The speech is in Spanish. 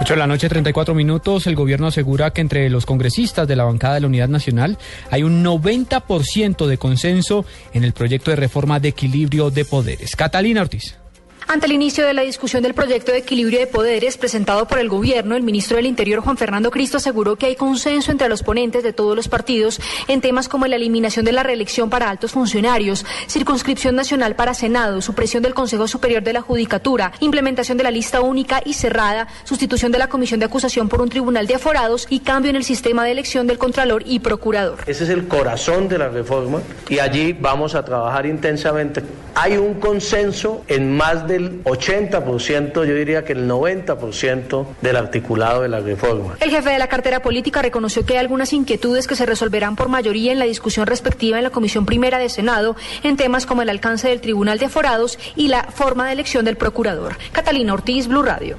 8 de la noche, 34 minutos. El gobierno asegura que entre los congresistas de la bancada de la Unidad Nacional hay un 90% de consenso en el proyecto de reforma de equilibrio de poderes. Catalina Ortiz. Ante el inicio de la discusión del proyecto de equilibrio de poderes presentado por el gobierno, el ministro del Interior, Juan Fernando Cristo, aseguró que hay consenso entre los ponentes de todos los partidos en temas como la eliminación de la reelección para altos funcionarios, circunscripción nacional para Senado, supresión del Consejo Superior de la Judicatura, implementación de la lista única y cerrada, sustitución de la comisión de acusación por un tribunal de aforados y cambio en el sistema de elección del Contralor y Procurador. Ese es el corazón de la reforma y allí vamos a trabajar intensamente. Hay un consenso en más de el 80%, yo diría que el 90% del articulado de la reforma. El jefe de la cartera política reconoció que hay algunas inquietudes que se resolverán por mayoría en la discusión respectiva en la Comisión Primera de Senado en temas como el alcance del Tribunal de Aforados y la forma de elección del procurador. Catalina Ortiz, Blue Radio.